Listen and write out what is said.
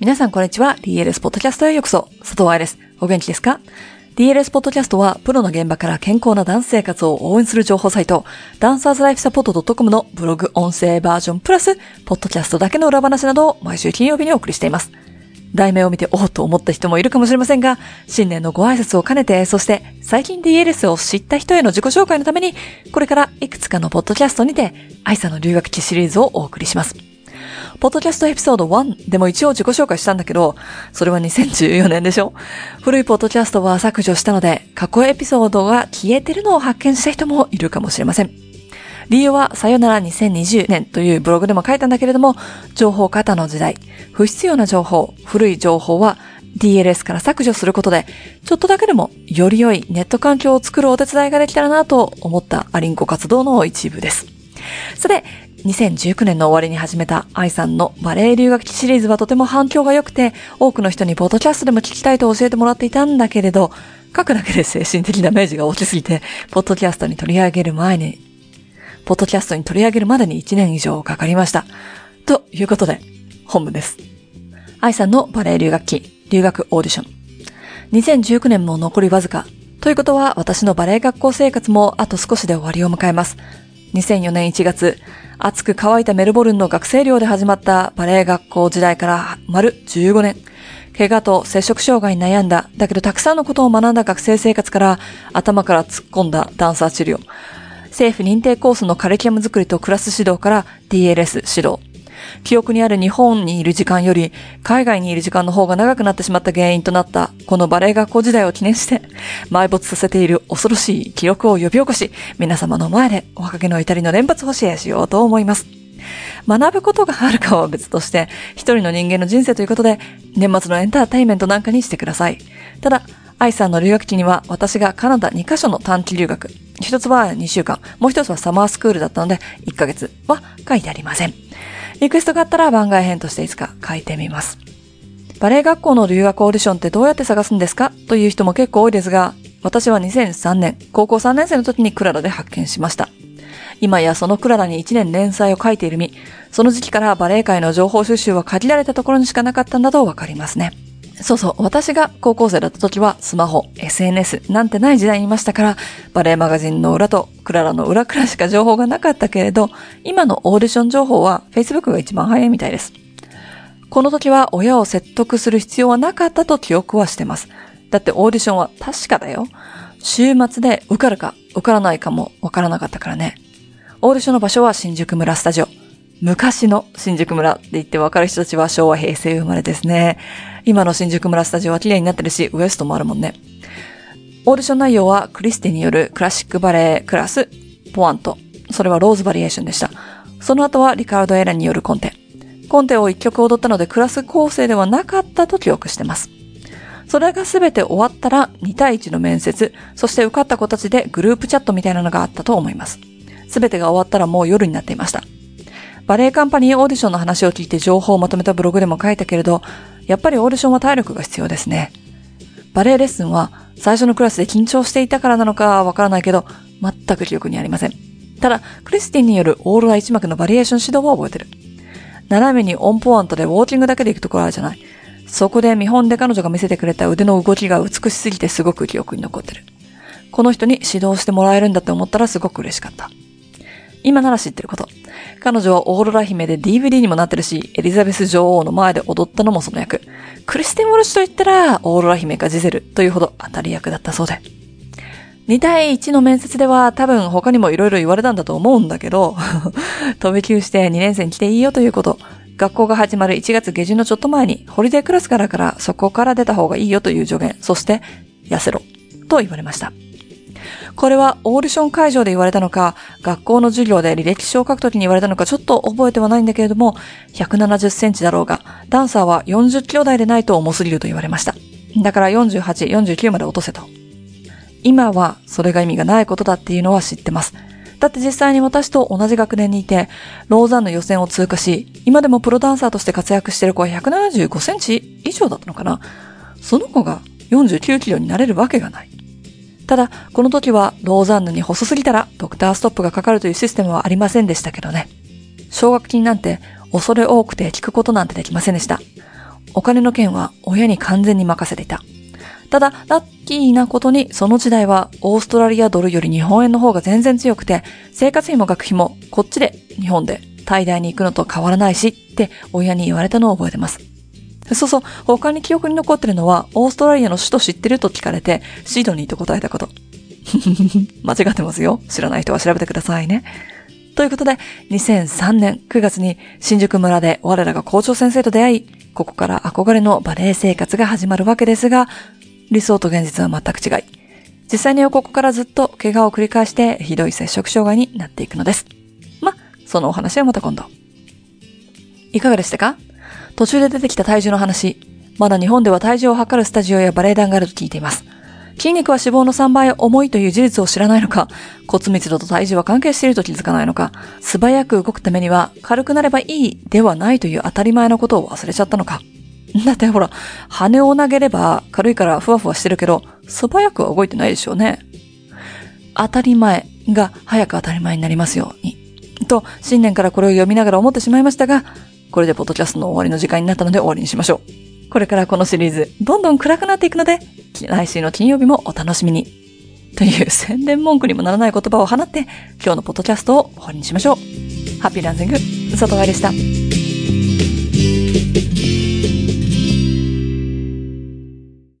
皆さんこんにちは。DLS ポッドキャストへようこそ。佐藤愛です。お元気ですか？DLS ポッドキャストは、プロの現場から健康なダンス生活を応援する情報サイト、ダンサーズライフサポート .com のブログ音声バージョンプラス、ポッドキャストだけの裏話などを毎週金曜日にお送りしています。題名を見ておっと思った人もいるかもしれませんが、新年のご挨拶を兼ねて、そして最近 DLS を知った人への自己紹介のために、これからいくつかのポッドキャストにて、愛さんの留学期シリーズをお送りします。ポッドキャストエピソード1でも一応自己紹介したんだけど、それは2014年でしょ？古いポッドキャストは削除したので、過去エピソードが消えてるのを発見した人もいるかもしれません。理由は、さよなら2020年というブログでも書いたんだけれども、情報過多の時代、不必要な情報、古い情報は DLS から削除することで、ちょっとだけでもより良いネット環境を作るお手伝いができたらなと思ったアリンコ活動の一部です。さて、2019年の終わりに始めた愛さんのバレエ留学期シリーズはとても反響が良くて、多くの人にポッドキャストでも聞きたいと教えてもらっていたんだけれど、書くだけで精神的ダメージが大きすぎて、ポッドキャストに取り上げる前に、ポッドキャストに取り上げるまでに1年以上かかりました。ということで、本部です。愛さんのバレエ留学期、留学オーディション。2019年も残りわずか。ということは、私のバレエ学校生活もあと少しで終わりを迎えます。2004年1月、暑く乾いたメルボルンの学生寮で始まったバレエ学校時代から丸15年。怪我と接触障害に悩んだ、だけどたくさんのことを学んだ学生生活から頭から突っ込んだダンサー治療。政府認定コースのカリキュラム作りとクラス指導から DLS 指導。記憶にある日本にいる時間より海外にいる時間の方が長くなってしまった原因となったこのバレエ学校時代を記念して埋没させている恐ろしい記録を呼び起こし皆様の前でおかげの至りの連発をシェアしようと思います。学ぶことがあるかは別として、一人の人間の人生ということで、年末のエンターテインメントなんかにしてください。ただ、愛さんの留学期には私がカナダ2カ所の短期留学、一つは2週間、もう一つはサマースクールだったので1ヶ月は書いてありません。リクエストがあったら番外編としていつか書いてみます。バレエ学校の留学オーディションってどうやって探すんですか？という人も結構多いですが、私は2003年、高校3年生の時にクララで発見しました。今やそのクララに1年連載を書いている身、その時期からバレエ界の情報収集は限られたところにしかなかったんだとわかりますね。そうそう、私が高校生だった時はスマホ、SNS なんてない時代にいましたから、バレエマガジンの裏とクララの裏くらしか情報がなかったけれど、今のオーディション情報は Facebook が一番早いみたいです。この時は親を説得する必要はなかったと記憶はしてます。だってオーディションは確かだよ。週末で受かるか受からないかもわからなかったからね。オーディションの場所は新宿村スタジオ。昔の新宿村って言ってわかる人たちは昭和平成生まれですね。今の新宿村スタジオは綺麗になってるし、ウエストもあるもんね。オーディション内容はクリスティによるクラシックバレエクラス、ポワント。それはローズバリエーションでした。その後はリカルド・エラによるコンテ。コンテを一曲踊ったのでクラス構成ではなかったと記憶してます。それが全て終わったら2対1の面接、そして受かった子たちでグループチャットみたいなのがあったと思います。全てが終わったらもう夜になっていました。バレエカンパニーオーディションの話を聞いて情報をまとめたブログでも書いたけれど、やっぱりオーディションは体力が必要ですね。バレエレッスンは最初のクラスで緊張していたからなのかわからないけど、全く記憶にありません。ただ、クリスティンによるオーロラ一幕のバリエーション指導は覚えてる。斜めにオンポワントでウォーキングだけで行くところあるじゃない。そこで見本で彼女が見せてくれた腕の動きが美しすぎてすごく記憶に残ってる。この人に指導してもらえるんだって思ったらすごく嬉しかった。今なら知ってること。彼女はオーロラ姫で DVD にもなってるし、エリザベス女王の前で踊ったのもその役。クリステン・ウォルシュと言ったら、オーロラ姫かジゼルというほど当たり役だったそうで。2対1の面接では多分他にも色々言われたんだと思うんだけど、飛び級して2年生に来ていいよということ。学校が始まる1月下旬のちょっと前に、ホリデークラスからからそこから出た方がいいよという助言。そして、痩せろ。と言われました。これはオーディション会場で言われたのか、学校の授業で履歴書を書くときに言われたのかちょっと覚えてはないんだけれども、170センチだろうが、ダンサーは40キロ台でないと重すぎると言われました。だから48、49まで落とせと。今はそれが意味がないことだっていうのは知ってます。だって実際に私と同じ学年にいて、ローザンの予選を通過し、今でもプロダンサーとして活躍してる子は175センチ以上だったのかなその子が49キロになれるわけがない。ただ、この時はローザンヌに細すぎたらドクターストップがかかるというシステムはありませんでしたけどね。奨学金なんて恐れ多くて聞くことなんてできませんでした。お金の件は親に完全に任せていた。ただ、ラッキーなことに、その時代はオーストラリアドルより日本円の方が全然強くて、生活費も学費もこっちで、日本で、滞在に行くのと変わらないし、って親に言われたのを覚えてます。そうそう、他に記憶に残ってるのは、オーストラリアの首都知ってると聞かれて、シードニーと答えたこと。間違ってますよ。知らない人は調べてくださいね。ということで、2003年9月に新宿村で我らが校長先生と出会い、ここから憧れのバレエ生活が始まるわけですが、理想と現実は全く違い。実際にはここからずっと怪我を繰り返してひどい接触障害になっていくのです。ま、そのお話はまた今度。いかがでしたか？途中で出てきた体重の話。まだ日本では体重を測るスタジオやバレエ団があると聞いています。筋肉は脂肪の3倍重いという事実を知らないのか、骨密度と体重は関係していると気づかないのか、素早く動くためには軽くなればいいではないという当たり前のことを忘れちゃったのか。だってほら、羽を投げれば軽いからふわふわしてるけど、素早くは動いてないでしょうね。当たり前が早く当たり前になりますように。と、新年からこれを読みながら思ってしまいましたが、これでポッドキャストの終わりの時間になったので終わりにしましょう。これからこのシリーズ、どんどん暗くなっていくので、来週の金曜日もお楽しみに。という宣伝文句にもならない言葉を放って、今日のポッドキャストを終わりにしましょう。ハッピーランシング、佐藤愛でした。